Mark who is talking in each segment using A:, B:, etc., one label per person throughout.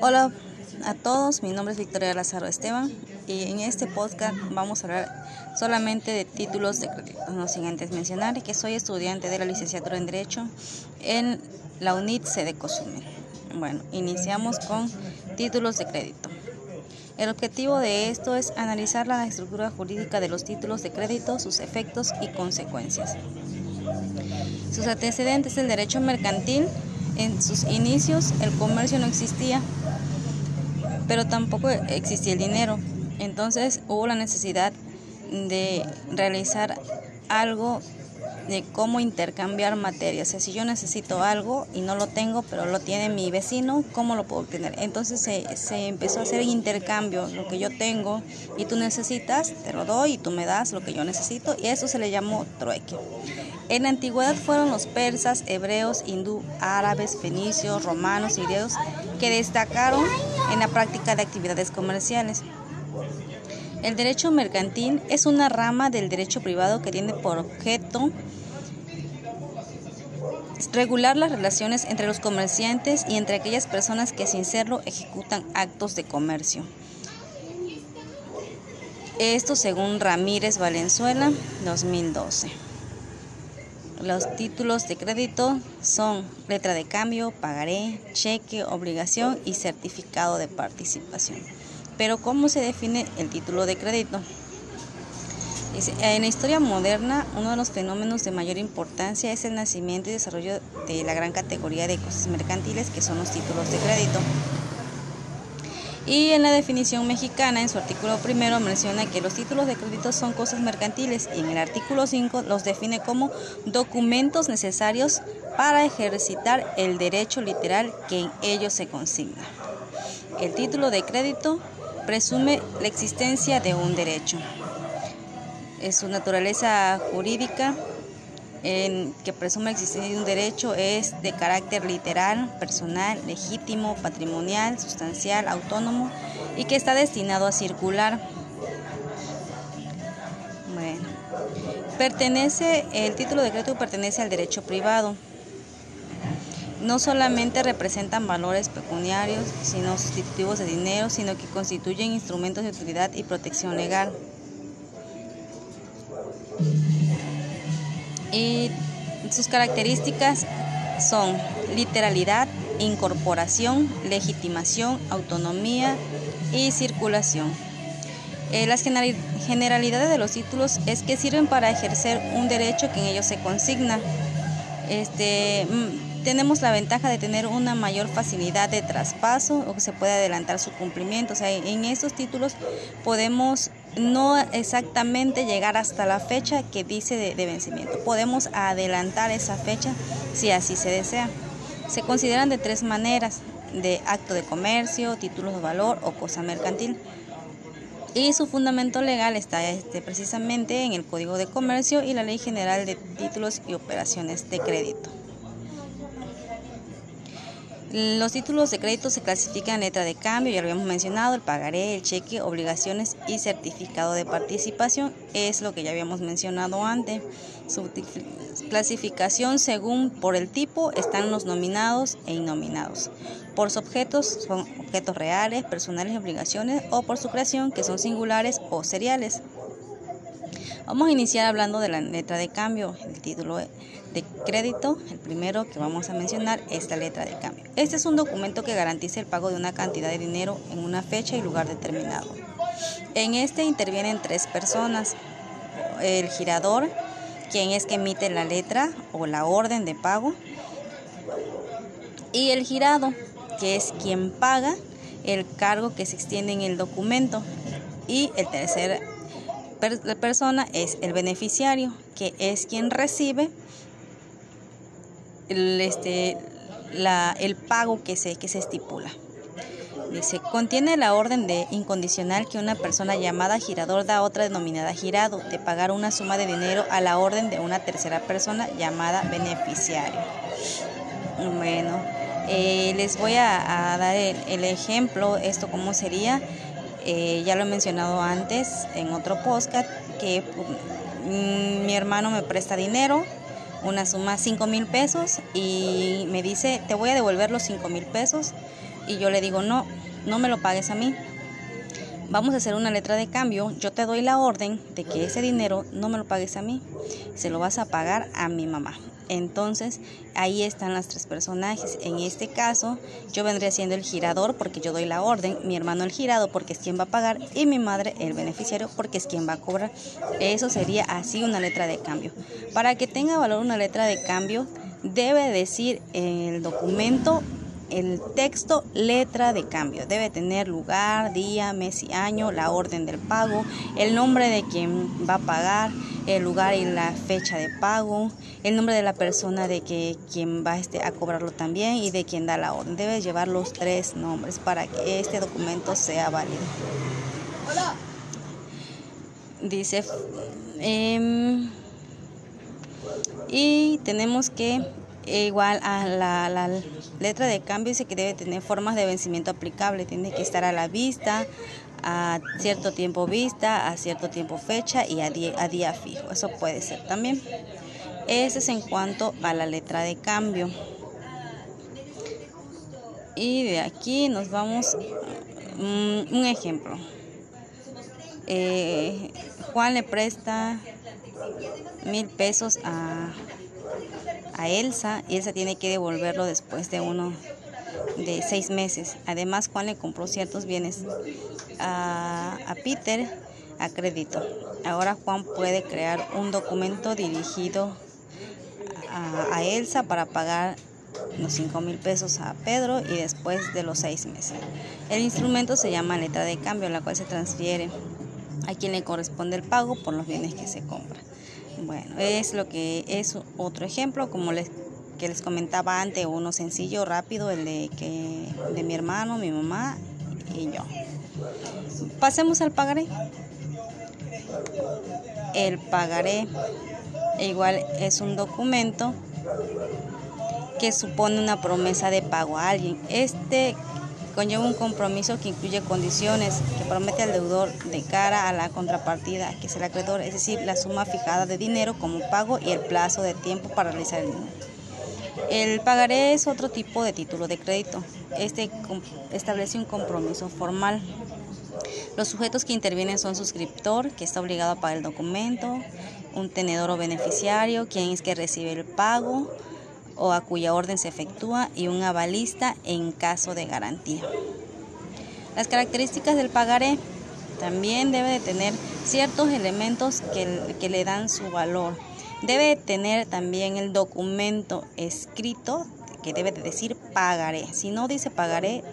A: Hola a todos, mi nombre es Victoria Lázaro Esteban y en este podcast vamos a hablar solamente de títulos de crédito. No sin antes mencionar que soy estudiante de la licenciatura en Derecho en la UNIT de Cozumel. Bueno, iniciamos con títulos de crédito. El objetivo de esto es analizar la estructura jurídica de los títulos de crédito, sus efectos y consecuencias. Sus antecedentes, el derecho mercantil, en sus inicios el comercio no existía, pero tampoco existía el dinero. Entonces hubo la necesidad de realizar algo de cómo intercambiar materias. O sea, si yo necesito algo y no lo tengo, pero lo tiene mi vecino, ¿cómo lo puedo obtener? Entonces se, se, empezó a hacer intercambio, lo que yo tengo y tú necesitas, te lo doy y tú me das lo que yo necesito y eso se le llamó trueque. En la antigüedad fueron los persas, hebreos, hindú, árabes, fenicios, romanos y griegos que destacaron en la práctica de actividades comerciales. El derecho mercantil es una rama del derecho privado que tiene por objeto regular las relaciones entre los comerciantes y entre aquellas personas que sin serlo ejecutan actos de comercio. Esto según Ramírez Valenzuela, 2012. Los títulos de crédito son letra de cambio, pagaré, cheque, obligación y certificado de participación. Pero ¿cómo se define el título de crédito? En la historia moderna, uno de los fenómenos de mayor importancia es el nacimiento y desarrollo de la gran categoría de cosas mercantiles que son los títulos de crédito. Y en la definición mexicana, en su artículo primero, menciona que los títulos de crédito son cosas mercantiles y en el artículo 5 los define como documentos necesarios para ejercitar el derecho literal que en ellos se consigna. El título de crédito presume la existencia de un derecho. En su naturaleza jurídica en que presume existir un derecho es de carácter literal, personal, legítimo, patrimonial, sustancial, autónomo y que está destinado a circular. Bueno, pertenece, el título de crédito pertenece al derecho privado. No solamente representan valores pecuniarios, sino sustitutivos de dinero, sino que constituyen instrumentos de utilidad y protección legal. Y sus características son literalidad, incorporación, legitimación, autonomía y circulación. Eh, las generalidades de los títulos es que sirven para ejercer un derecho que en ellos se consigna. Este, mm, tenemos la ventaja de tener una mayor facilidad de traspaso o que se puede adelantar su cumplimiento. O sea, en estos títulos podemos no exactamente llegar hasta la fecha que dice de, vencimiento. Podemos adelantar esa fecha si así se desea. Se consideran de tres maneras, de acto de comercio, títulos de valor o cosa mercantil. Y su fundamento legal está este, precisamente en el Código de Comercio y la Ley General de Títulos y Operaciones de Crédito. Los títulos de crédito se clasifican en letra de cambio, ya lo habíamos mencionado, el pagaré, el cheque, obligaciones y certificado de participación, es lo que ya habíamos mencionado antes. Su clasificación según por el tipo están los nominados e innominados. Por sus objetos son objetos reales, personales y obligaciones o por su creación que son singulares o seriales. Vamos a iniciar hablando de la letra de cambio. El título de crédito, el primero que vamos a mencionar es la letra de cambio. Este es un documento que garantiza el pago de una cantidad de dinero en una fecha y lugar determinado. En este intervienen tres personas. El girador, quien es que emite la letra o la orden de pago. Y el girado, que es quien paga el cargo que se extiende en el documento. Y el tercer persona es el beneficiario, que es quien recibe el, este, la, el pago que se, que se estipula. Dice, contiene la orden de incondicional que una persona llamada girador da a otra denominada girado de pagar una suma de dinero a la orden de una tercera persona llamada beneficiario. Bueno, eh, les voy a, dar el, ejemplo, esto cómo sería. Eh, ya lo he mencionado antes en otro podcast, que mm, mi hermano me presta dinero, una suma 5 mil pesos, y me dice, te voy a devolver los 5 mil pesos y yo le digo, no, no me lo pagues a mí. Vamos a hacer una letra de cambio. Yo te doy la orden de que ese dinero no me lo pagues a mí, se lo vas a pagar a mi mamá. Entonces, ahí están las tres personajes. En este caso, yo vendría siendo el girador porque yo doy la orden, mi hermano el girado porque es quien va a pagar y mi madre el beneficiario porque es quien va a cobrar. Eso sería así una letra de cambio. Para que tenga valor una letra de cambio, debe decir el documento el texto letra de cambio. Debe tener lugar, día, mes y año, la orden del pago, el nombre de quien va a pagar, el lugar y la fecha de pago, el nombre de la persona de que quien va este, a cobrarlo también y de quien da la orden. Debe llevar los tres nombres para que este documento sea válido. Dice, em, y tenemos que igual a la, letra de cambio dice que debe tener formas de vencimiento aplicable, tiene que estar a la vista, a cierto tiempo vista, a cierto tiempo fecha y a día, a día fijo. Eso puede ser también. Ese es en cuanto a la letra de cambio. Y de aquí nos vamos mm, un ejemplo. Eh, Juan le presta mil pesos a a Elsa y Elsa tiene que devolverlo después de uno de seis meses. Además, Juan le compró ciertos bienes a, Peter a crédito. Ahora Juan puede crear un documento dirigido a, a Elsa para pagar los cinco mil pesos a Pedro y después de los seis meses. El instrumento se llama letra de cambio, la cual se transfiere a quien le corresponde el pago por los bienes que se compran. Bueno, es lo que es otro ejemplo, como les que les comentaba antes, uno sencillo, rápido, el de que de mi hermano, mi mamá y yo. Pasemos al pagaré. El pagaré igual es un documento que supone una promesa de pago a alguien. Este conlleva un compromiso que incluye condiciones que promete al deudor de cara a la contrapartida, que es el acreedor, es decir, la suma fijada de dinero como pago y el plazo de tiempo para realizar el dinero. El pagaré es otro tipo de título de crédito. Este establece un compromiso formal. Los sujetos que intervienen son suscriptor, que está obligado a pagar el documento, un tenedor o beneficiario, quien es que recibe el pago, o a cuya orden se efectúa y un avalista en caso de garantía. Las características del pagaré también debe de tener ciertos elementos que, que le dan su valor. Debe tener también el documento escrito que debe de decir pagaré. Si no dice pagaré,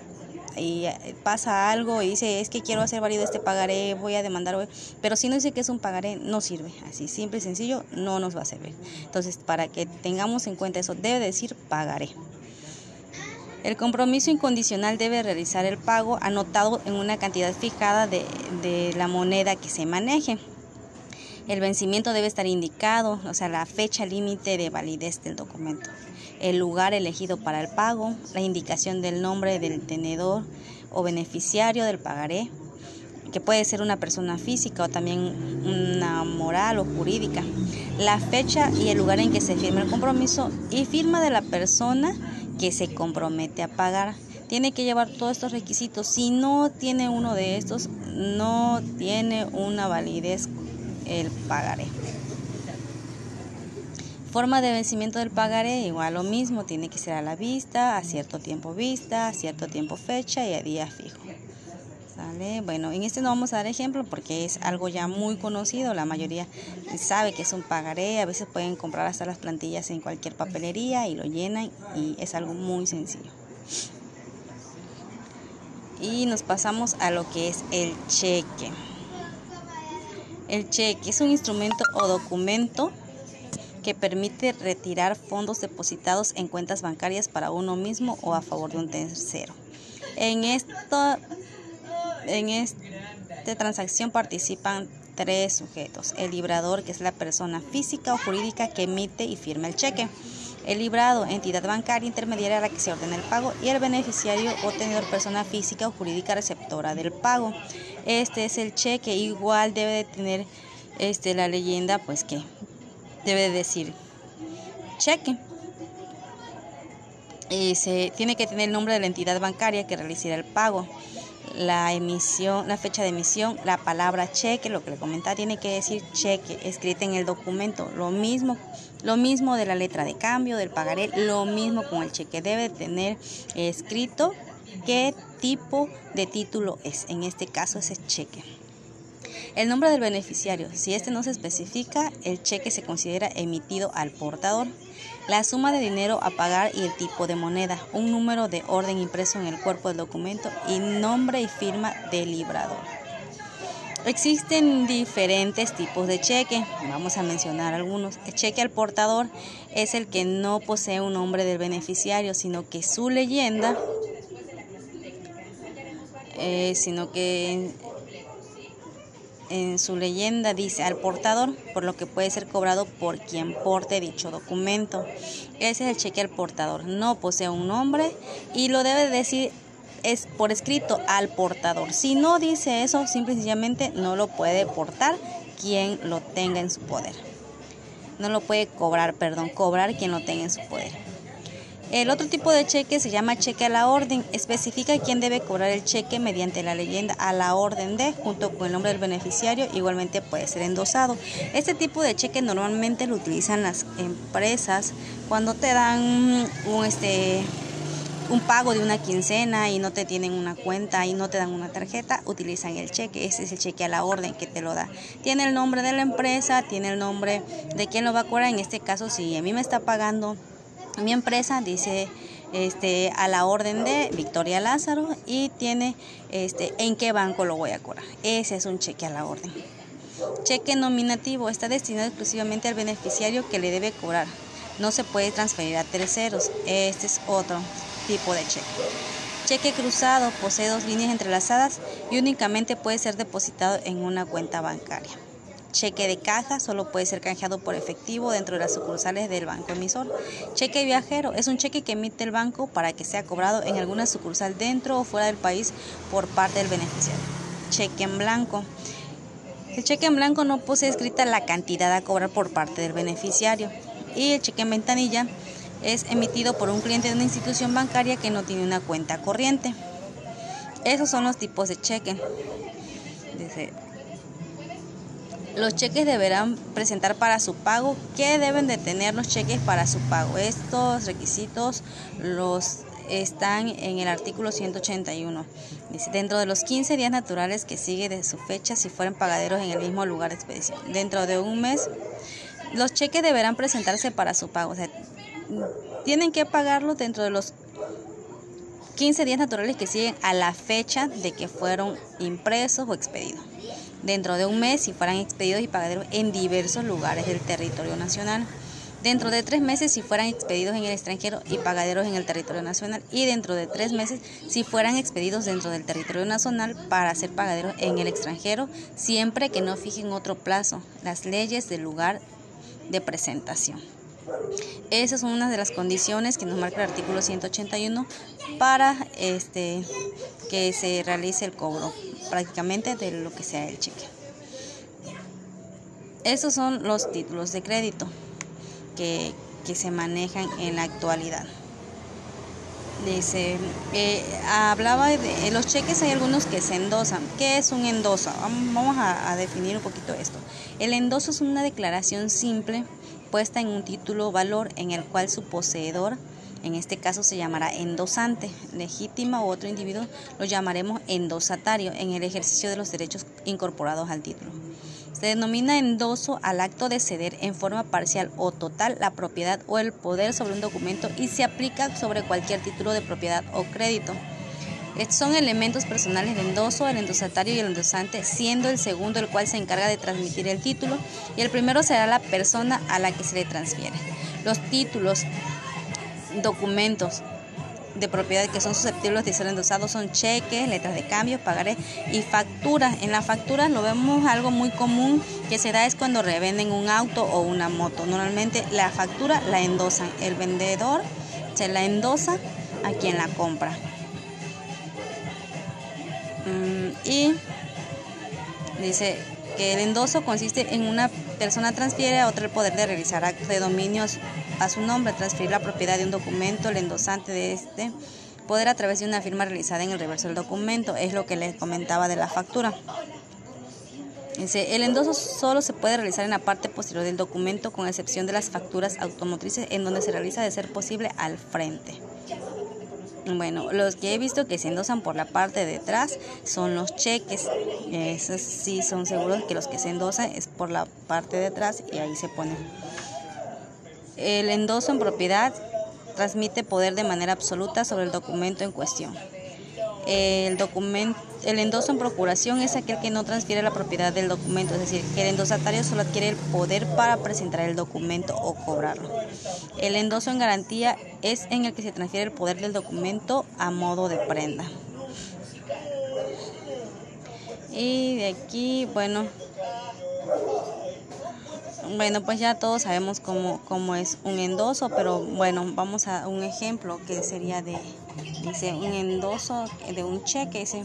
A: y eh, pasa algo y dice, es que quiero hacer válido este pagaré, voy a demandar, pero si no dice que es un pagaré, no sirve. Así, simple y sencillo, no nos va a servir. Entonces, para que tengamos en cuenta eso, debe decir pagaré. El compromiso incondicional debe realizar el pago anotado en una cantidad fijada de, de la moneda que se maneje. El vencimiento debe estar indicado, o sea, la fecha límite de validez del documento el lugar elegido para el pago, la indicación del nombre del tenedor o beneficiario del pagaré, que puede ser una persona física o también una moral o jurídica, la fecha y el lugar en que se firma el compromiso y firma de la persona que se compromete a pagar. Tiene que llevar todos estos requisitos. Si no tiene uno de estos, no tiene una validez el pagaré. Forma de vencimiento del pagaré, igual lo mismo, tiene que ser a la vista, a cierto tiempo vista, a cierto tiempo fecha y a día fijo. ¿Sale? Bueno, en este no vamos a dar ejemplo porque es algo ya muy conocido, la mayoría sabe que es un pagaré, a veces pueden comprar hasta las plantillas en cualquier papelería y lo llenan y es algo muy sencillo. Y nos pasamos a lo que es el cheque. El cheque es un instrumento o documento que permite retirar fondos depositados en cuentas bancarias para uno mismo o a favor de un tercero. En esta, en esta transacción participan tres sujetos. El librador, que es la persona física o jurídica que emite y firma el cheque. El librado, entidad bancaria intermediaria a la que se ordena el pago. Y el beneficiario o tenedor, persona física o jurídica receptora del pago. Este es el cheque. Igual debe de tener este, la leyenda, pues que debe decir cheque. eh, se tiene que tener el nombre de la entidad bancaria que realizará el pago, la emisión, la fecha de emisión, la palabra cheque, lo que le comentaba tiene que decir cheque escrita en el documento, lo mismo, lo mismo de la letra de cambio, del pagaré, lo mismo con el cheque. Debe tener escrito qué tipo de título es, en este caso ese cheque. El nombre del beneficiario, si este no se especifica, el cheque se considera emitido al portador. La suma de dinero a pagar y el tipo de moneda, un número de orden impreso en el cuerpo del documento y nombre y firma del librador. Existen diferentes tipos de cheque, vamos a mencionar algunos. El cheque al portador es el que no posee un nombre del beneficiario, sino que su leyenda, eh, sino que en su leyenda dice al portador, por lo que puede ser cobrado por quien porte dicho documento. Ese es el cheque al portador. No posee un nombre y lo debe decir es por escrito al portador. Si no dice eso, simple y sencillamente no lo puede portar quien lo tenga en su poder. No lo puede cobrar, perdón, cobrar quien lo tenga en su poder. El otro tipo de cheque se llama cheque a la orden. Especifica quién debe cobrar el cheque mediante la leyenda a la orden de, junto con el nombre del beneficiario, igualmente puede ser endosado. Este tipo de cheque normalmente lo utilizan las empresas cuando te dan un, este, un pago de una quincena y no te tienen una cuenta y no te dan una tarjeta, utilizan el cheque. Ese es el cheque a la orden que te lo da. Tiene el nombre de la empresa, tiene el nombre de quién lo va a cobrar. En este caso, si a mí me está pagando mi empresa dice este a la orden de Victoria Lázaro y tiene este en qué banco lo voy a cobrar. Ese es un cheque a la orden. Cheque nominativo está destinado exclusivamente al beneficiario que le debe cobrar. No se puede transferir a terceros. Este es otro tipo de cheque. Cheque cruzado posee dos líneas entrelazadas y únicamente puede ser depositado en una cuenta bancaria. Cheque de caja solo puede ser canjeado por efectivo dentro de las sucursales del banco emisor. Cheque viajero es un cheque que emite el banco para que sea cobrado en alguna sucursal dentro o fuera del país por parte del beneficiario. Cheque en blanco. El cheque en blanco no posee escrita la cantidad a cobrar por parte del beneficiario. Y el cheque en ventanilla es emitido por un cliente de una institución bancaria que no tiene una cuenta corriente. Esos son los tipos de cheque. Los cheques deberán presentar para su pago. ¿Qué deben de tener los cheques para su pago? Estos requisitos los están en el artículo 181. Dice, dentro de los 15 días naturales que sigue de su fecha, si fueran pagaderos en el mismo lugar de expedición. Dentro de un mes, los cheques deberán presentarse para su pago. O sea, tienen que pagarlo dentro de los 15 días naturales que siguen a la fecha de que fueron impresos o expedidos dentro de un mes si fueran expedidos y pagaderos en diversos lugares del territorio nacional. Dentro de tres meses si fueran expedidos en el extranjero y pagaderos en el territorio nacional. Y dentro de tres meses si fueran expedidos dentro del territorio nacional para ser pagaderos en el extranjero, siempre que no fijen otro plazo. Las leyes del lugar de presentación. Esas son unas de las condiciones que nos marca el artículo 181 para este, que se realice el cobro prácticamente de lo que sea el cheque. Esos son los títulos de crédito que, se manejan en la actualidad. Dice, eh, hablaba de los cheques, hay algunos que se endosan. ¿Qué es un endoso? Vamos a definir un poquito esto. El endoso es una declaración simple puesta en un título valor en el cual su poseedor en este caso se llamará endosante, legítima u otro individuo lo llamaremos endosatario en el ejercicio de los derechos incorporados al título. Se denomina endoso al acto de ceder en forma parcial o total la propiedad o el poder sobre un documento y se aplica sobre cualquier título de propiedad o crédito. Estos son elementos personales de endoso, el endosatario y el endosante, siendo el segundo el cual se encarga de transmitir el título y el primero será la persona a la que se le transfiere. Los títulos documentos de propiedad que son susceptibles de ser endosados son cheques, letras de cambio, pagaré y facturas. En las facturas lo vemos algo muy común que se da es cuando revenden un auto o una moto. Normalmente la factura la endosan, el vendedor se la endosa a quien la compra. Mm, y dice que el endoso consiste en una persona transfiere a otra el poder de realizar actos de dominios a su nombre, transferir la propiedad de un documento, el endosante de este, poder a través de una firma realizada en el reverso del documento, es lo que les comentaba de la factura. El endoso solo se puede realizar en la parte posterior del documento, con excepción de las facturas automotrices, en donde se realiza de ser posible al frente. Bueno, los que he visto que se endosan por la parte de atrás son los cheques. Esos sí son seguros que los que se endosan es por la parte de atrás y ahí se pone. El endoso en propiedad transmite poder de manera absoluta sobre el documento en cuestión. El, documento, el endoso en procuración es aquel que no transfiere la propiedad del documento, es decir, que el endosatario solo adquiere el poder para presentar el documento o cobrarlo. El endoso en garantía es en el que se transfiere el poder del documento a modo de prenda. Y de aquí, bueno, bueno, pues ya todos sabemos cómo, cómo es un endoso, pero bueno, vamos a un ejemplo que sería de, dice, un endoso de un cheque, dice,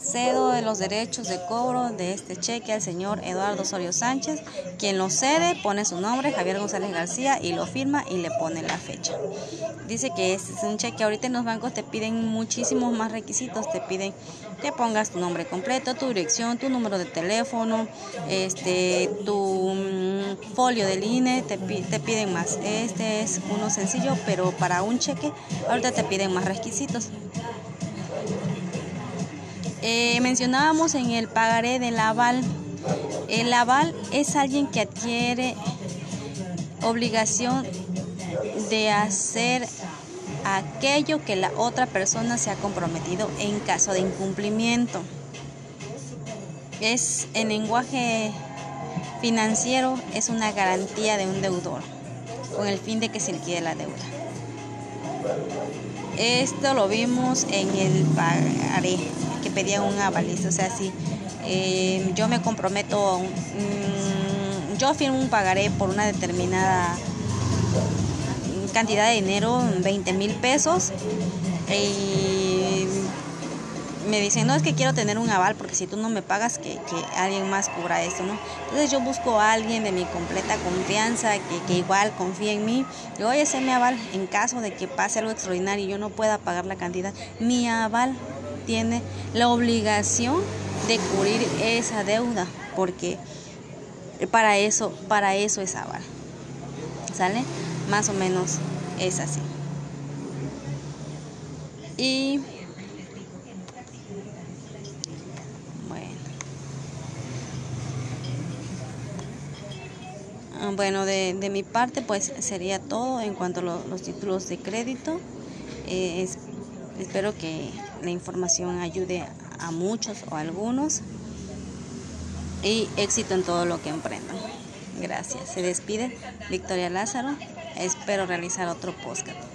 A: cedo de los derechos de cobro de este cheque al señor Eduardo Osorio Sánchez, quien lo cede, pone su nombre, Javier González García, y lo firma y le pone la fecha. Dice que es un cheque, ahorita en los bancos te piden muchísimos más requisitos, te piden que pongas tu nombre completo, tu dirección, tu número de teléfono, este, tu folio del INE, te, te piden más. Este es uno sencillo, pero para un cheque ahorita te piden más requisitos. Eh, mencionábamos en el pagaré del aval. El aval es alguien que adquiere obligación de hacer aquello que la otra persona se ha comprometido en caso de incumplimiento. Es en lenguaje financiero es una garantía de un deudor con el fin de que se liquide la deuda. Esto lo vimos en el pagaré que pedía un avalista, o sea, si eh, yo me comprometo, mm, yo firmo un pagaré por una determinada cantidad de dinero, 20 mil pesos. Y me dicen, no es que quiero tener un aval porque si tú no me pagas, que, alguien más cubra esto, ¿no? Entonces yo busco a alguien de mi completa confianza, que, igual confíe en mí. Y oye, ese mi aval, en caso de que pase algo extraordinario y yo no pueda pagar la cantidad, mi aval tiene la obligación de cubrir esa deuda, porque para eso, para eso es aval. ¿Sale? Más o menos es así. Y bueno. Ah, bueno, de, mi parte pues sería todo en cuanto a los títulos de crédito. Eh, espero que la información ayude a muchos o a algunos y éxito en todo lo que emprendan. Gracias. Se despide Victoria Lázaro. Espero realizar otro podcast.